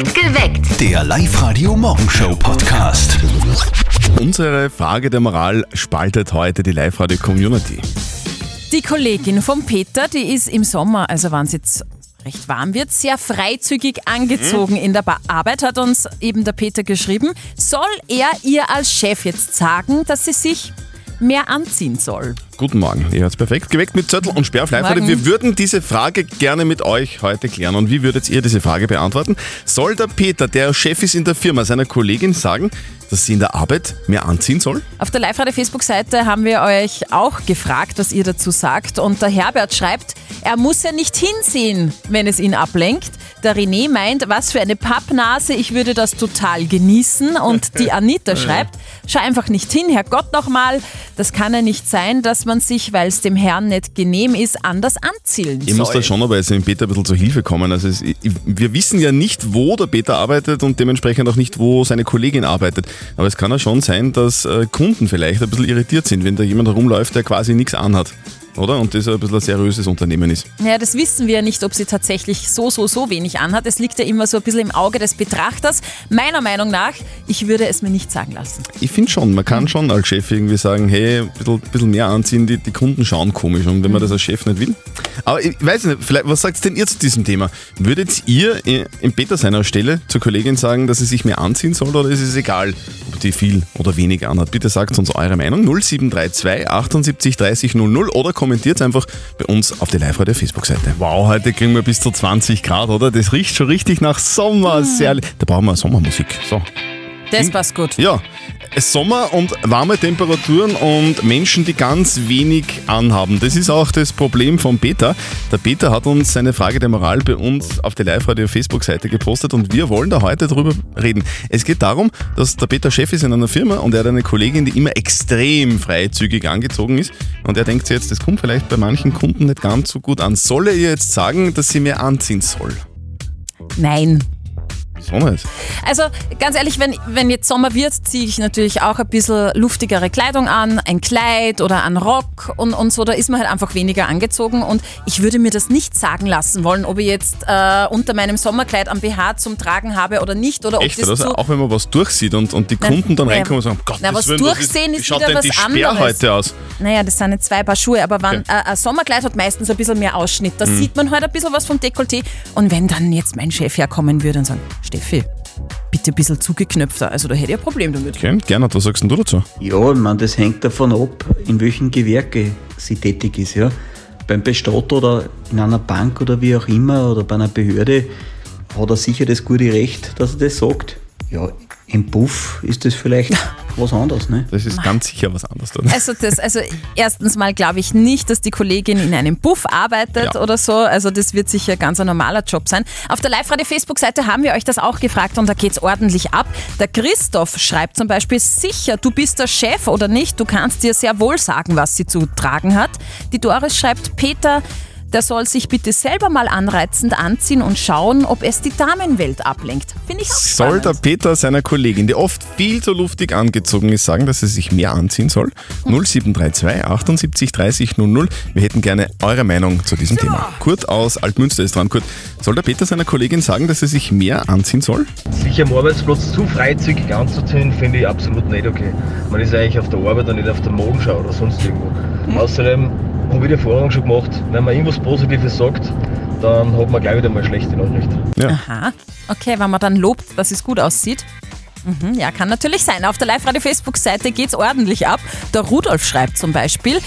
Geweckt. Der Live-Radio-Morgenshow-Podcast. Unsere Frage der Moral spaltet heute die Live-Radio-Community. Die Kollegin von Peter, die ist im Sommer, also wenn es jetzt recht warm wird, sehr freizügig angezogen in der Ba- Arbeit, hat uns eben der Peter geschrieben. Soll er ihr als Chef jetzt sagen, dass sie sich mehr anziehen soll? Guten Morgen, ihr hört's perfekt. Geweckt mit Zettel und Sperr auf live Morgen. Wir würden diese Frage gerne mit euch heute klären. Und wie würdet ihr diese Frage beantworten? Soll der Peter, der Chef ist in der Firma, seiner Kollegin sagen, dass sie in der Arbeit mehr anziehen soll? Auf der Live-Radio-Facebook-Seite haben wir euch auch gefragt, was ihr dazu sagt. Und der Herbert schreibt, er muss ja nicht hinsehen, wenn es ihn ablenkt. Der René meint, was für eine Pappnase, ich würde das total genießen. Und die Anita schreibt, schau einfach nicht hin, Herrgott nochmal. Das kann ja nicht sein, dass man sich, weil es dem Herrn nicht genehm ist, anders anziehen Ich muss soll. da schon aber jetzt dem Peter ein bisschen zur Hilfe kommen. Also es, wir wissen ja nicht, wo der Peter arbeitet und dementsprechend auch nicht, wo seine Kollegin arbeitet. Aber es kann ja schon sein, dass äh, Kunden vielleicht ein bisschen irritiert sind, wenn da jemand herumläuft, der quasi nichts anhat. Oder? Und das ein bisschen ein seriöses Unternehmen ist. Ja, das wissen wir ja nicht, ob sie tatsächlich so, so, so wenig anhat. Es liegt ja immer so ein bisschen im Auge des Betrachters. Meiner Meinung nach, ich würde es mir nicht sagen lassen. Ich finde schon, man kann schon als Chef irgendwie sagen, hey, ein bisschen, bisschen mehr anziehen, die, die Kunden schauen komisch. Und wenn man das als Chef nicht will. Aber ich weiß nicht, vielleicht, was sagt denn ihr zu diesem Thema? Würdet ihr im Peter seiner Stelle zur Kollegin sagen, dass sie sich mehr anziehen soll oder ist es egal, ob die viel oder wenig anhat? Bitte sagt uns eure Meinung. 0732 78 30 00 oder kommentiert einfach bei uns auf der Live-Radio Facebook-Seite. Wow, heute kriegen wir bis zu 20 Grad, oder? Das riecht schon richtig nach Sommer. Sehr, da brauchen wir Sommermusik. So. Das passt gut. Ja, Sommer und warme Temperaturen und Menschen, die ganz wenig anhaben. Das ist auch das Problem von Peter. Der Peter hat uns seine Frage der Moral bei uns auf der Live-Radio-Facebook-Seite gepostet und wir wollen da heute drüber reden. Es geht darum, dass der Peter Chef ist in einer Firma und er hat eine Kollegin, die immer extrem freizügig angezogen ist und er denkt sich jetzt, das kommt vielleicht bei manchen Kunden nicht ganz so gut an. Soll er ihr jetzt sagen, dass sie mehr anziehen soll? Nein. Wieso nicht? Also ganz ehrlich, wenn, wenn jetzt Sommer wird, ziehe ich natürlich auch ein bisschen luftigere Kleidung an, ein Kleid oder einen Rock und, und so, da ist man halt einfach weniger angezogen und ich würde mir das nicht sagen lassen wollen, ob ich jetzt äh, unter meinem Sommerkleid am BH zum Tragen habe oder nicht oder ob Echt, das oder? auch wenn man was durchsieht und, und die Kunden dann naja, reinkommen und sagen, Gott, na, was Willen, durchsehen wie ist schaut wieder denn was die Sperr anderes. heute aus? Naja, das sind jetzt zwei Paar Schuhe, aber wenn, Okay. äh, ein Sommerkleid hat meistens ein bisschen mehr Ausschnitt. Da sieht man halt ein bisschen was vom Dekolleté. Und wenn dann jetzt mein Chef herkommen würde und sagen, Steffi, bitte ein bisschen zugeknöpfter, also da hätte ich ein Problem damit. Okay, Gernot, was sagst denn du dazu? Ja, ich meine, das hängt davon ab, in welchem Gewerke sie tätig ist. Ja. Beim Bestatter oder in einer Bank oder wie auch immer oder bei einer Behörde hat er sicher das gute Recht, dass er das sagt. Ja, im Puff ist das vielleicht was anderes. Ne? Das ist ganz sicher was anderes. Dann. Also, das, also erstens mal glaube ich nicht, dass die Kollegin in einem Buff arbeitet Ja. oder so. Also das wird sicher ganz ein normaler Job sein. Auf der Live-Radio-Facebook-Seite haben wir euch das auch gefragt und da geht's ordentlich ab. Der Christoph schreibt zum Beispiel, sicher, du bist der Chef oder nicht, du kannst dir sehr wohl sagen, was sie zu tragen hat. Die Doris schreibt, Peter, der soll sich bitte selber mal anreizend anziehen und schauen, ob es die Damenwelt ablenkt. Finde ich auch Soll spannend. der Peter seiner Kollegin, die oft viel zu luftig angezogen ist, sagen, dass sie sich mehr anziehen soll? 0732 78 30 00. Wir hätten gerne eure Meinung zu diesem Thema. Kurt aus Altmünster ist dran. Kurt, soll der Peter seiner Kollegin sagen, dass sie sich mehr anziehen soll? Sich am Arbeitsplatz zu freizügig anzuziehen, finde ich absolut nicht okay. Man ist eigentlich auf der Arbeit und nicht auf der Modenschau oder sonst irgendwo. Außerdem habe ich die Erfahrung schon gemacht, wenn man irgendwas Positives sagt, dann hat man gleich wieder mal eine schlechte Nachricht. Ja. Aha, okay, wenn man dann lobt, dass es gut aussieht. Mhm, ja, kann natürlich sein. Auf der Live-Radio-Facebook-Seite geht's ordentlich ab. Der Rudolf schreibt zum Beispiel,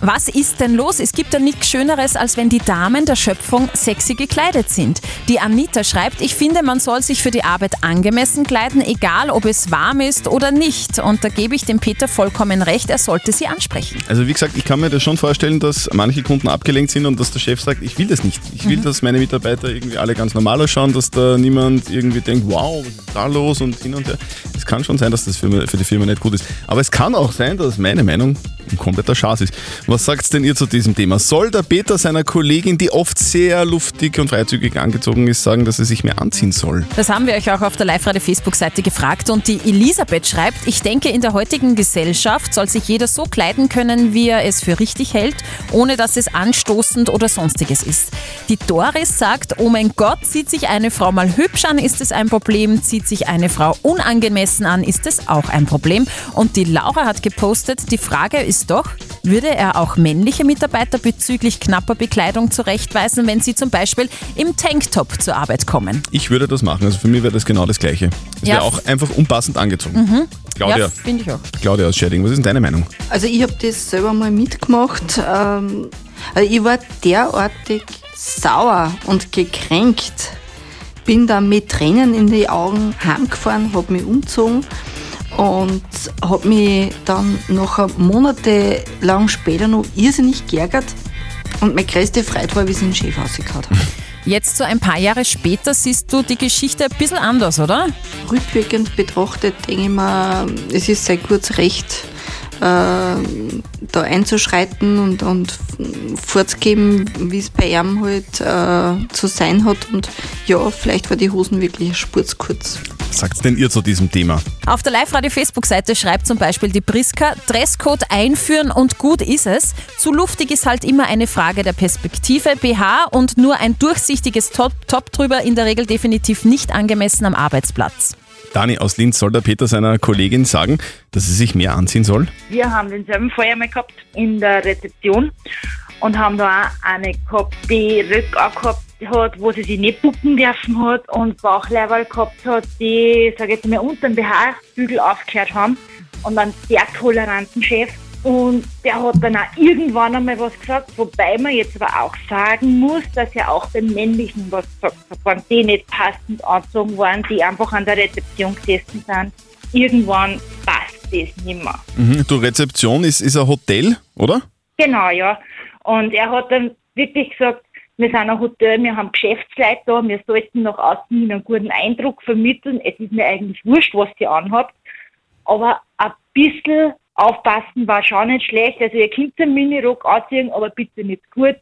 was ist denn los? Es gibt ja nichts Schöneres, als wenn die Damen der Schöpfung sexy gekleidet sind. Die Anita schreibt, ich finde, man soll sich für die Arbeit angemessen kleiden, egal ob es warm ist oder nicht. Und da gebe ich dem Peter vollkommen recht, er sollte sie ansprechen. Also wie gesagt, ich kann mir das schon vorstellen, dass manche Kunden abgelenkt sind und dass der Chef sagt, ich will das nicht. Ich will, dass meine Mitarbeiter irgendwie alle ganz normal ausschauen, dass da niemand irgendwie denkt, wow, was ist da los und hin und her. Es kann schon sein, dass das für, für die Firma nicht gut ist. Aber es kann auch sein, dass meine Meinung ein kompletter Schatz ist. Was sagt denn ihr zu diesem Thema? Soll der Peter seiner Kollegin, die oft sehr luftig und freizügig angezogen ist, sagen, dass er sich mehr anziehen soll? Das haben wir euch auch auf der Live-Radio-Facebook-Seite gefragt und die Elisabeth schreibt, ich denke, in der heutigen Gesellschaft soll sich jeder so kleiden können, wie er es für richtig hält, ohne dass es anstoßend oder sonstiges ist. Die Doris sagt, oh mein Gott, zieht sich eine Frau mal hübsch an, ist es ein Problem, zieht sich eine Frau unangemessen an, ist es auch ein Problem. Und die Laura hat gepostet, die Frage ist doch, würde er auch männliche Mitarbeiter bezüglich knapper Bekleidung zurechtweisen, wenn sie zum Beispiel im Tanktop zur Arbeit kommen? Ich würde das machen. Also für mich wäre das genau das Gleiche. Es Ja. wäre auch einfach unpassend angezogen. Claudia, Ja, finde ich auch. Claudia aus Scherding, was ist denn deine Meinung? Also ich habe das selber mal mitgemacht. Ähm, also ich war derartig sauer und gekränkt. Bin dann mit Tränen in die Augen heimgefahren, habe mich umgezogen und habe mich dann nachher monatelang später noch irrsinnig geärgert. Und meine größte Freude war, wie sie den Chef rausgehauen haben. Jetzt so ein paar Jahre später siehst du die Geschichte ein bisschen anders, oder? Rückwirkend betrachtet denke ich mir, es ist sein gutes Recht, äh, da einzuschreiten und, und vorzugeben, wie es bei ihm halt äh, zu sein hat. Und ja, vielleicht war die Hosen wirklich spurzkurz. Was sagt denn ihr zu diesem Thema? Auf der Live-Radio-Facebook-Seite schreibt zum Beispiel die Priska, Dresscode einführen und gut ist es. Zu luftig ist halt immer eine Frage der Perspektive. BH und nur ein durchsichtiges Top, Top drüber in der Regel definitiv nicht angemessen am Arbeitsplatz. Dani aus Linz, soll der Peter seiner Kollegin sagen, dass sie sich mehr anziehen soll? Wir haben denselben Fall einmal gehabt in der Rezeption und haben da auch eine gehabt, die Rück gehabt hat, wo sie sich nicht bucken dürfen hat und Bauchleiberl gehabt hat, die, sag ich jetzt mal, unter dem BH-Bügel aufgehört haben und einen sehr toleranten Chef. Und der hat dann auch irgendwann einmal was gesagt, wobei man jetzt aber auch sagen muss, dass er auch den Männlichen was gesagt hat. Wenn die nicht passend angezogen waren, die einfach an der Rezeption gesessen sind, irgendwann passt das nicht mehr. Mhm. Du, Rezeption ist, ist ein Hotel, oder? Genau, ja. Und er hat dann wirklich gesagt, wir sind ein Hotel, wir haben Geschäftsleute da, wir sollten nach außen einen guten Eindruck vermitteln. Es ist mir eigentlich wurscht, was ihr anhabt. Aber ein bisschen aufpassen war schon nicht schlecht. Also ihr könnt einen Minirock anziehen, aber bitte nicht gut.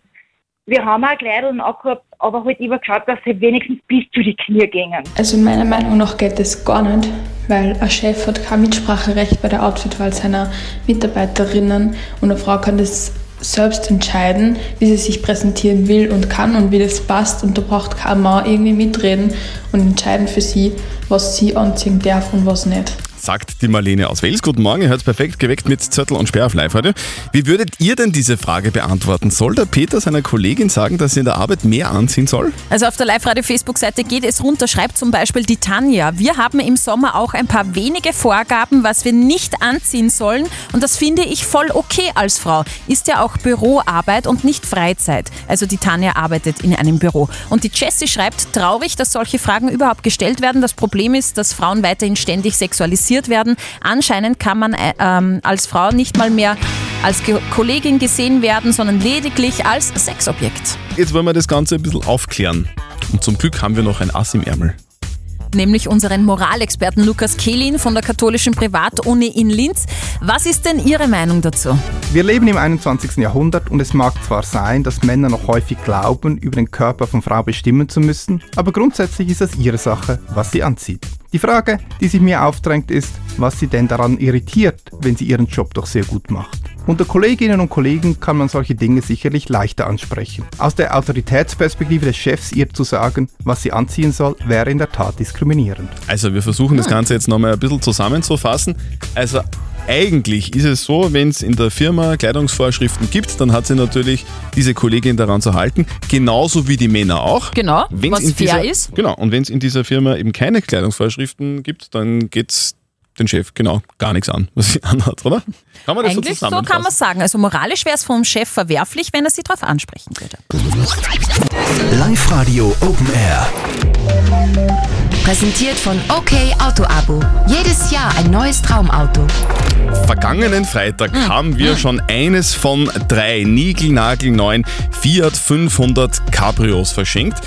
Wir haben auch Kleidung angehabt, aber halt immer geschaut, dass sie wenigstens bis zu die Knie gingen. Also meiner Meinung nach geht das gar nicht, weil ein Chef hat kein Mitspracherecht bei der Outfitwahl seiner Mitarbeiterinnen und eine Frau kann das selbst entscheiden, wie sie sich präsentieren will und kann und wie das passt und da braucht kein Mann irgendwie mitreden und entscheiden für sie, was sie anziehen darf und was nicht. Sagt die Marlene aus Wels. Guten Morgen, ihr hört perfekt geweckt mit Zettel und Sperr auf live heute. Wie würdet ihr denn diese Frage beantworten? Soll der Peter seiner Kollegin sagen, dass sie in der Arbeit mehr anziehen soll? Also auf der Live-Radio-Facebook-Seite geht es runter, schreibt zum Beispiel die Tanja. Wir haben im Sommer auch ein paar wenige Vorgaben, was wir nicht anziehen sollen. Und das finde ich voll okay als Frau. Ist ja auch Büroarbeit und nicht Freizeit. Also die Tanja arbeitet in einem Büro. Und die Jessie schreibt, traurig, dass solche Fragen überhaupt gestellt werden. Das Problem ist, dass Frauen weiterhin ständig sexualisiert werden. Anscheinend kann man äh, ähm, als Frau nicht mal mehr als Ge Kollegin gesehen werden, sondern lediglich als Sexobjekt. Jetzt wollen wir das Ganze ein bisschen aufklären. Und zum Glück haben wir noch ein Ass im Ärmel. nämlich unseren Moralexperten Lukas Kehlin von der katholischen Privatuni in Linz. Was ist denn Ihre Meinung dazu? Wir leben im 21. Jahrhundert und es mag zwar sein, dass Männer noch häufig glauben, über den Körper von Frau bestimmen zu müssen, aber grundsätzlich ist es ihre Sache, was sie anzieht. Die Frage, die sich mir aufdrängt, ist, was sie denn daran irritiert, wenn sie ihren Job doch sehr gut macht. Unter Kolleginnen und Kollegen kann man solche Dinge sicherlich leichter ansprechen. Aus der Autoritätsperspektive des Chefs ihr zu sagen, was sie anziehen soll, wäre in der Tat diskriminierend. Also wir versuchen das Ganze jetzt nochmal ein bisschen zusammenzufassen. Also eigentlich ist es so, wenn es in der Firma Kleidungsvorschriften gibt, dann hat sie natürlich diese Kollegin daran zu halten, genauso wie die Männer auch. Genau, Wenn's was in fair dieser, ist. Genau, und wenn es in dieser Firma eben keine Kleidungsvorschriften gibt, dann geht es den Chef genau gar nichts an, was sie anhat, oder? Kann man das Eigentlich so so kann man sagen. Also moralisch wäre es vom Chef verwerflich, wenn er sie darauf ansprechen würde. Live-Radio Open Air. Präsentiert von OK Auto Abo. Jedes Jahr ein neues Traumauto. Vergangenen Freitag haben wir schon eines von drei niegelnagelneuen Fiat 500 Cabrios verschenkt.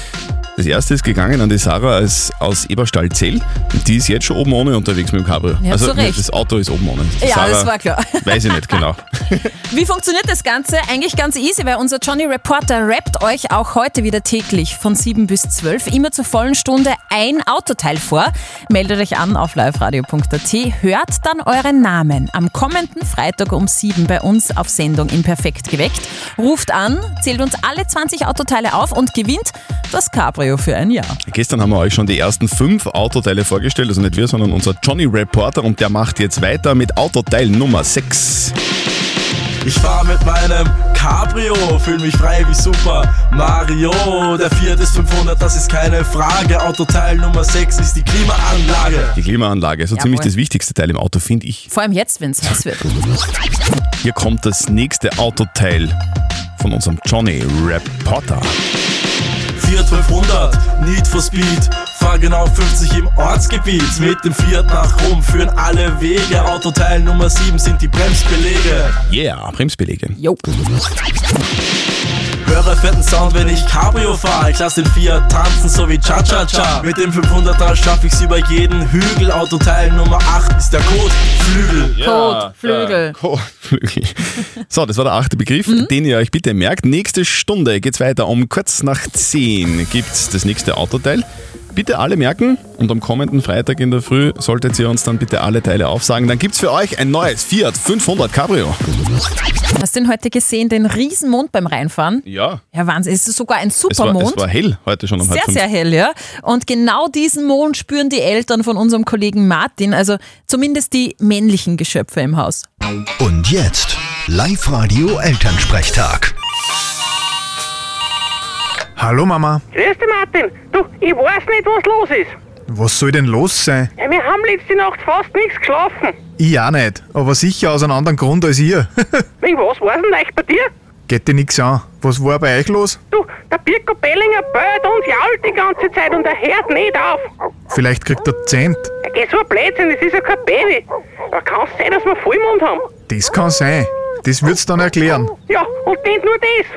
Das erste ist gegangen an die Sarah aus, aus Eberstahl-Zell. Und Die ist jetzt schon oben ohne unterwegs mit dem Cabrio. Ja, also Recht. das Auto ist oben ohne. Die Ja, Sarah, das war klar. Weiß ich nicht genau. Wie funktioniert das Ganze? Eigentlich ganz easy, weil unser Johnny Reporter rappt euch auch heute wieder täglich von 7 bis 12 immer zur vollen Stunde ein Autoteil vor. Meldet euch an auf liveradio.at, hört dann euren Namen am kommenden Freitag um 7 bei uns auf Sendung in Perfekt geweckt. Ruft an, zählt uns alle 20 Autoteile auf und gewinnt das Cabrio für ein Jahr. Gestern haben wir euch schon die ersten fünf Autoteile vorgestellt, also nicht wir, sondern unser Johnny Reporter und der macht jetzt weiter mit Autoteil Nummer 6. Ich fahr mit meinem Cabrio, fühl mich frei wie Super Mario. Der Fiat ist 500, das ist keine Frage. Autoteil Nummer 6 ist die Klimaanlage. Die Klimaanlage, so Jawohl. ziemlich das wichtigste Teil im Auto, finde ich. Vor allem jetzt, wenn es heiß wird. Hier kommt das nächste Autoteil von unserem Johnny Reporter. Fiat 500, Need for Speed. Fahr genau 50 im Ortsgebiet. Mit dem Fiat nach Rom führen alle Wege. Autoteil Nummer 7 sind die Bremsbelege. Yeah, Bremsbelege. Jo. Höre fetten Sound, wenn ich Cabrio fahr. Ich lass den Fiat tanzen, so wie Cha-Cha-Cha. Mit dem 500er schaff ich's über jeden Hügel. Autoteil Nummer 8 ist der Code Flügel. Code, Flügel. Flügel. So, das war der achte Begriff, den ihr euch bitte merkt. Nächste Stunde geht's weiter. Um kurz nach 10 gibt's das nächste Autoteil. Bitte alle merken und am kommenden Freitag in der Früh solltet ihr uns dann bitte alle Teile aufsagen. Dann gibt's für euch ein neues Fiat 500 Cabrio. Hast du denn heute gesehen, den Riesenmond beim Reinfahren? Ja. Ja, Wahnsinn. Es ist sogar ein Es war, Supermond. es war hell heute schon um Sehr, sehr hell, ja. Und genau diesen Mond spüren die Eltern von unserem Kollegen Martin, also zumindest die männlichen Geschöpfe im Haus. Und jetzt Live-Radio Elternsprechtag. Hallo Mama, Grüß dich, Martin. Du, ich weiß nicht, was los ist. was soll denn los sein? Ja, wir haben letzte Nacht fast nichts geschlafen. Ich auch nicht, aber sicher aus einem anderen Grund als ihr. Wegen was war denn euch bei dir? Geht dir nix an. Was war bei euch los? Du, der Birko Bellinger bellt und jault die ganze Zeit und er hört nicht auf. Vielleicht kriegt er Zent. Ja, geh so ein Blödsinn, das ist ja kein Baby. Da kann es sein, dass wir Vollmond haben. Das kann sein. Das wird's dann erklären. Ja, und nicht nur das.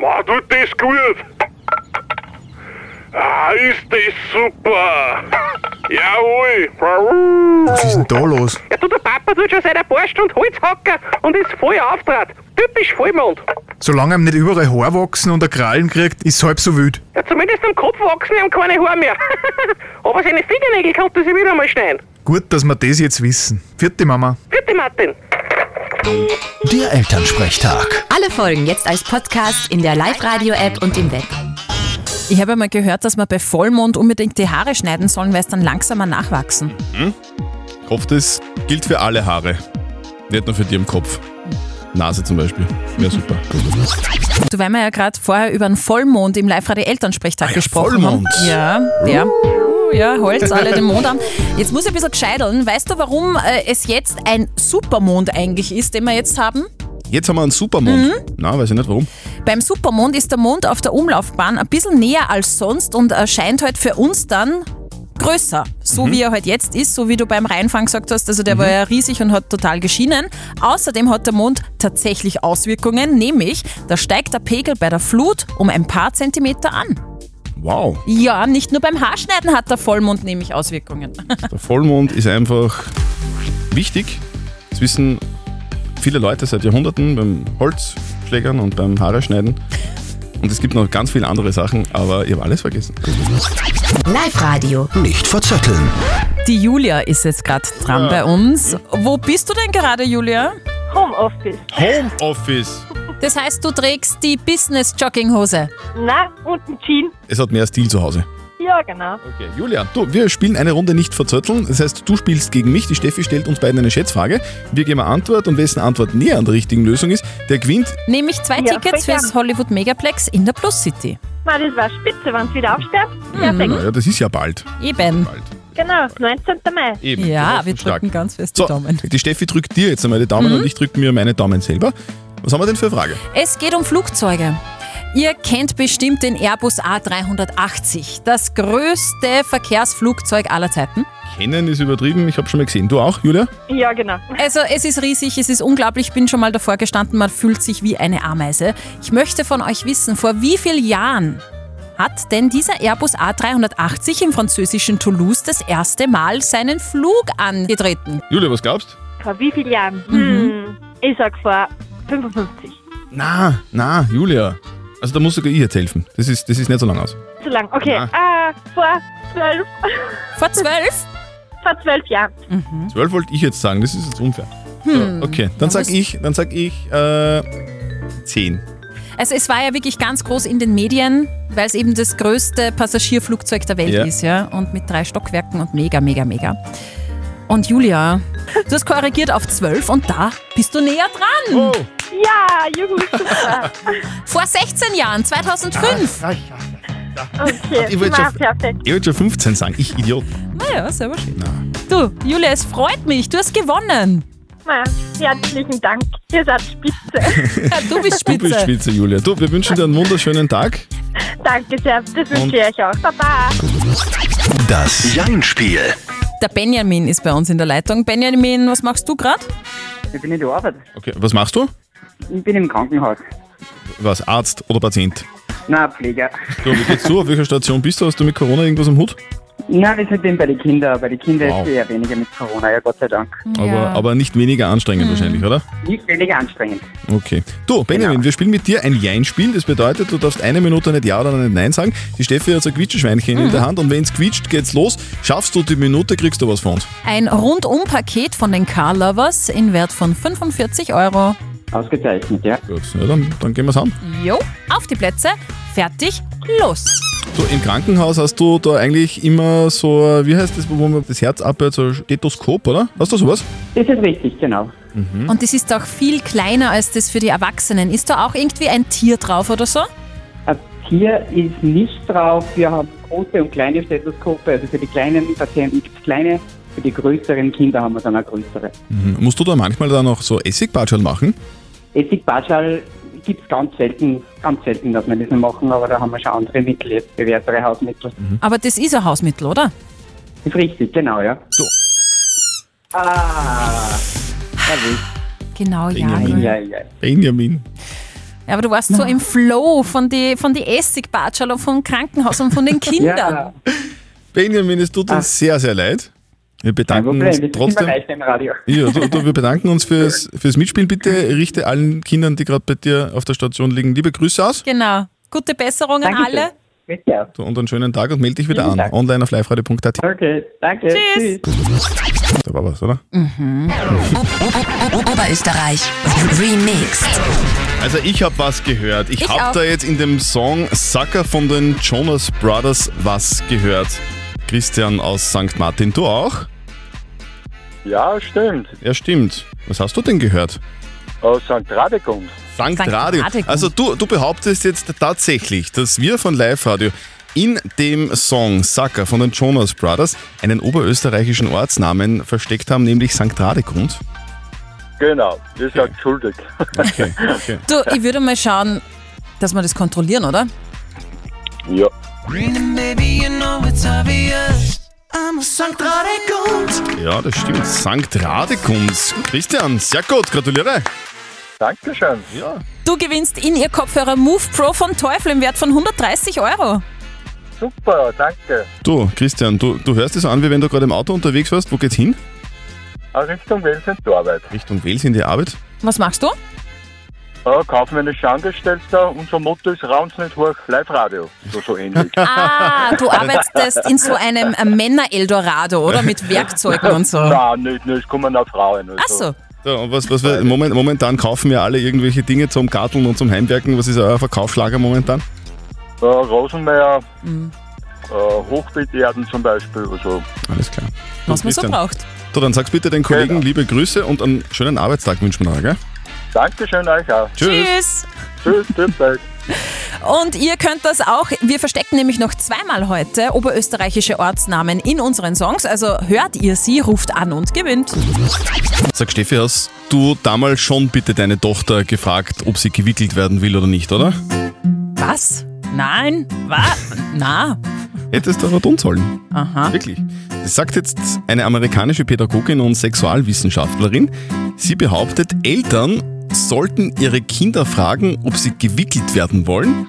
Ma, tut das gut. Ah, ist das super. Jawohl. Was ist denn da los? Ja, du, der Papa tut schon seit ein paar Stunden Holzhacker und ist voll auftrat. Typisch Vollmond. Solange ihm nicht überall Haar wachsen und er Krallen kriegt, ist halb so wild. Ja, zumindest am Kopf wachsen ihm keine Haare mehr. Aber seine Fingernägel konnte sie wieder mal schneiden. Gut, dass wir das jetzt wissen. Vierte Mama. Bitte, Martin. Der Elternsprechtag. Alle Folgen jetzt als Podcast in der Live-Radio-App und im Web. Ich habe mal gehört, dass man bei Vollmond unbedingt die Haare schneiden sollen, weil es dann langsamer nachwachsen. Hm? Ich hoffe, das gilt für alle Haare. Nicht nur für die im Kopf. Nase zum Beispiel. Wäre super. Du, weil wir ja gerade vorher über einen Vollmond im Live-Radio Elternsprechtag Ah ja, gesprochen Vollmond. haben. Ja, der. Ja, Holz, alle den Mond an. Jetzt muss ich ein bisschen gescheiteln. Weißt du, warum äh, es jetzt ein Supermond eigentlich ist, den wir jetzt haben? Jetzt haben wir einen Supermond. Mhm. Na, weiß ich nicht warum. Beim Supermond ist der Mond auf der Umlaufbahn ein bisschen näher als sonst und erscheint halt für uns dann größer. So Mhm. wie er halt jetzt ist, so wie du beim Reinfang gesagt hast. Also der war ja riesig und hat total geschienen. Außerdem hat der Mond tatsächlich Auswirkungen, nämlich da steigt der Pegel bei der Flut um ein paar Zentimeter an. Wow. Ja, nicht nur beim Haarschneiden hat der Vollmond nämlich Auswirkungen. Der Vollmond ist einfach wichtig. Das wissen viele Leute seit Jahrhunderten beim Holzschlägern und beim Haare schneiden. Und es gibt noch ganz viele andere Sachen, aber ich habe alles vergessen. Live-Radio. Nicht verzetteln. Die Julia ist jetzt gerade dran bei uns. Wo bist du denn gerade, Julia? Homeoffice. Homeoffice. Das heißt, du trägst die Business-Jogginghose. Na, und ein Jean. Es hat mehr Stil zu Hause. Ja, genau. Okay, Julia, du, wir spielen eine Runde nicht verzötteln. Das heißt, du spielst gegen mich. Die Steffi stellt uns beiden eine Schätzfrage. Wir geben eine Antwort und wessen Antwort näher an der richtigen Lösung ist, der gewinnt. Nämlich zwei Ja, Tickets gern. fürs Hollywood Megaplex in der Plus City. Ma, das war spitze, wenn es wieder aufsperrt. Perfekt. Naja, das ist ja bald. Eben. Genau, 19. Mai. Eben. Ja, wir stark. drücken ganz fest die So, Daumen. die Steffi drückt dir jetzt einmal die Daumen Mhm. und ich drücke mir meine Daumen selber. Was haben wir denn für eine Frage? Es geht um Flugzeuge. Ihr kennt bestimmt den Airbus A380, das größte Verkehrsflugzeug aller Zeiten. Kennen ist übertrieben, ich habe schon mal gesehen. Du auch, Julia? Ja, genau. Also es ist riesig, es ist unglaublich, ich bin schon mal davor gestanden, man fühlt sich wie eine Ameise. Ich möchte von euch wissen, vor wie vielen Jahren hat denn dieser Airbus A380 im französischen Toulouse das erste Mal seinen Flug angetreten? Julia, was glaubst Vor wie vielen Jahren? Mhm. Hm, ich sag vor 55. Na, na, Julia. Also da muss sogar ich jetzt helfen. Das ist, das ist nicht so lang aus. Zu lang. Okay, Na. äh, vor zwölf. Vor zwölf? vor zwölf Jahren. Zwölf wollte ich jetzt sagen, das ist jetzt unfair. Hm. So, okay, dann sag ich, dann sag ich äh, zehn. Also es war ja wirklich ganz groß in den Medien, weil es eben das größte Passagierflugzeug der Welt Ja. ist, ja. Und mit drei Stockwerken und mega, mega, mega. Und Julia, du hast korrigiert auf 12 und da bist du näher dran. Oh. Ja, juhu, super. Vor 16 Jahren, 2005. Okay, Ich wollte na, schon, perfekt. ich wollte schon 15 sagen, ich Idiot. Naja, selber schön. Du, Julia, es freut mich, du hast gewonnen. Na, herzlichen Dank. Ihr seid spitze. Ja, du bist Du bist spitze. Spitze, Julia. Du, wir wünschen dir einen wunderschönen Tag. Danke sehr. Das wünsche ich euch auch. Baba. Das Jein-Spiel. Der Benjamin ist bei uns in der Leitung. Benjamin, was machst du gerade? Ich bin in der Arbeit. Okay, was machst du? Ich bin im Krankenhaus. Was, Arzt oder Patient? Na, Pfleger. Du, wie geht's du? Auf welcher Station bist du? Hast du mit Corona irgendwas am Hut? Nein, wir sind eben bei den Kindern. Bei den Kindern Wow. ist eher weniger mit Corona, ja Gott sei Dank. Aber, aber nicht weniger anstrengend wahrscheinlich, oder? Nicht weniger anstrengend. Okay. Du, Benjamin, wir spielen mit dir ein Jein-Spiel. Das bedeutet, du darfst eine Minute nicht Ja oder nicht Nein sagen. Die Steffi hat so ein Quietscheschweinchen in der Hand und wenn es quietscht, geht's los. Schaffst du die Minute, kriegst du was von uns. Ein Rundum-Paket von den Car Lovers in Wert von 45 Euro. Ausgezeichnet, ja. Gut, ja, dann, dann gehen wir's an. Jo, auf die Plätze, fertig, los. So, im Krankenhaus hast du da eigentlich immer so, wie heißt das, wo man das Herz abhört, so ein Stethoskop, oder? Hast du sowas? Das ist richtig, genau. Und das ist auch viel kleiner als das für die Erwachsenen. Ist da auch irgendwie ein Tier drauf oder so? Ein Tier ist nicht drauf. Wir haben große und kleine Stethoskope. Also für die kleinen Patienten gibt es kleine, für die größeren Kinder haben wir dann auch größere. Mhm. Musst du da manchmal dann noch so Essigbatschal machen? Essigbatschal gibt es ganz selten, ganz selten, dass wir das nicht machen, aber da haben wir schon andere Mittel, jetzt bewährtere Hausmittel. Aber das ist ein Hausmittel, oder? Ist richtig, genau, ja. So. Ah, erwischt. Genau, ja. Benjamin. Ja, ja. Benjamin. Ja, aber du warst so im Flow von die, von die Essigbatschal und vom Krankenhaus und von den Kindern. Benjamin, es tut uns sehr, sehr leid. Wir bedanken Problem, uns trotzdem. Ja, du, du, wir bedanken uns fürs, fürs Mitspielen. Bitte richte allen Kindern, die gerade bei dir auf der Station liegen, liebe Grüße aus. Genau. Gute Besserung an Dankeschön. alle. Bitte auch. So, und einen schönen Tag und melde dich wieder Vielen an. Dank. Online auf liveradio.at. Okay, danke. Tschüss. Da war was, oder? Oberösterreich. Remixed. Also ich habe was gehört. Ich, Ich habe da jetzt in dem Song Sucker von den Jonas Brothers was gehört. Christian aus St. Martin, du auch? Ja, stimmt. Ja, stimmt. Was hast du denn gehört? Aus St. Radekund. St. St. Radio. Radekund. Also du, du behauptest jetzt tatsächlich, dass wir von Live Radio in dem Song Sucker von den Jonas Brothers einen oberösterreichischen Ortsnamen versteckt haben, nämlich St. Radekund. Genau, ihr seid schuldig. Okay, okay. Du, ich würde mal schauen, dass wir das kontrollieren, oder? Ja. Baby, you know it's obvious. I'm a St. Radekund. Ja, das stimmt. St. Radekund. Christian, sehr gut, gratuliere. Dankeschön. Ja. Du gewinnst in ihr Kopfhörer Move Pro von Teufel im Wert von 130 Euro. Super, danke. Du, Christian, du, du hörst es an, wie wenn du gerade im Auto unterwegs warst. Wo geht's hin? Ah, Richtung Wels in die Arbeit. Richtung Wels in die Arbeit? Was machst du? Ja, kaufmännischer Angestellter. Unser Motto ist Raunz nicht hoch, Live-Radio. So, so ähnlich. Ah, du arbeitest in so einem Männer-Eldorado, oder? Mit Werkzeugen und so. Nein, nicht, nicht, es kommen auch Frauen. Also. Ach so. So, und was, was wir, moment, momentan kaufen wir alle irgendwelche Dinge zum Garteln und zum Heimwerken. Was ist euer Verkaufsschlager momentan? Äh, Rosenmeier, Mhm. äh, Hochbeeterden zum Beispiel. Also. Alles klar. Was man so braucht. So, dann sag's bitte den Kollegen liebe Grüße und einen schönen Arbeitstag wünschen wir noch, gell? Dankeschön euch auch. Tschüss. Tschüss. Tschüss, bald. Und ihr könnt das auch. Wir verstecken nämlich noch zweimal heute oberösterreichische Ortsnamen in unseren Songs. Also hört ihr sie, ruft an und gewinnt. Sag Steffi, hast du damals schon bitte deine Tochter gefragt, ob sie gewickelt werden will oder nicht, oder? Was? Nein? Was? Na? Hättest du aber tun sollen. Aha. Wirklich. Das sagt jetzt eine amerikanische Pädagogin und Sexualwissenschaftlerin. Sie behauptet, Eltern sollten ihre Kinder fragen, ob sie gewickelt werden wollen,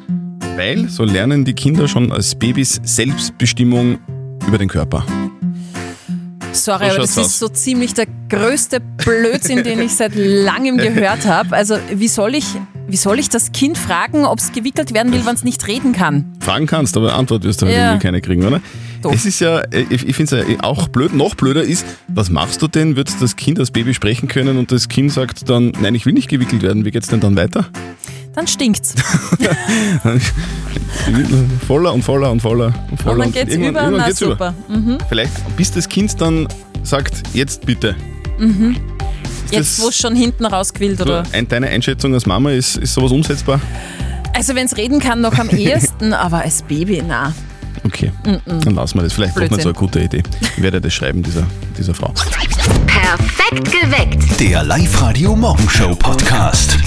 Weil so lernen die Kinder schon als Babys Selbstbestimmung über den Körper. Sorry, So aber das ist so ziemlich der größte Blödsinn, den ich seit langem gehört habe. Also wie soll ich, wie soll ich das Kind fragen, ob es gewickelt werden will, wenn es nicht reden kann? Fragen kannst, aber Antwort wirst du halt Ja. irgendwie keine kriegen, oder? Es ist ja, ich, ich finde es ja auch blöd, noch blöder ist, was machst du denn? Wird das Kind als Baby sprechen können und das Kind sagt dann, nein, ich will nicht gewickelt werden, wie geht's denn dann weiter? Dann stinkt's. voller und voller und voller und voller. Und dann geht's irgendwann- über, irgendwann na geht's super. Mhm. Vielleicht bis das Kind dann sagt, jetzt bitte. Mhm. Jetzt, wo es schon hinten rausquillt, so oder? ein, deine Einschätzung als Mama, ist, ist sowas umsetzbar? Also wenn es reden kann, noch am ehesten, aber als Baby, na. Okay, Mhm. dann lassen wir das. Vielleicht doch nicht Blödsinn. so eine gute Idee. Ich werde das schreiben, dieser, dieser Frau. Perfekt geweckt. Der Live-Radio Morgenshow Podcast.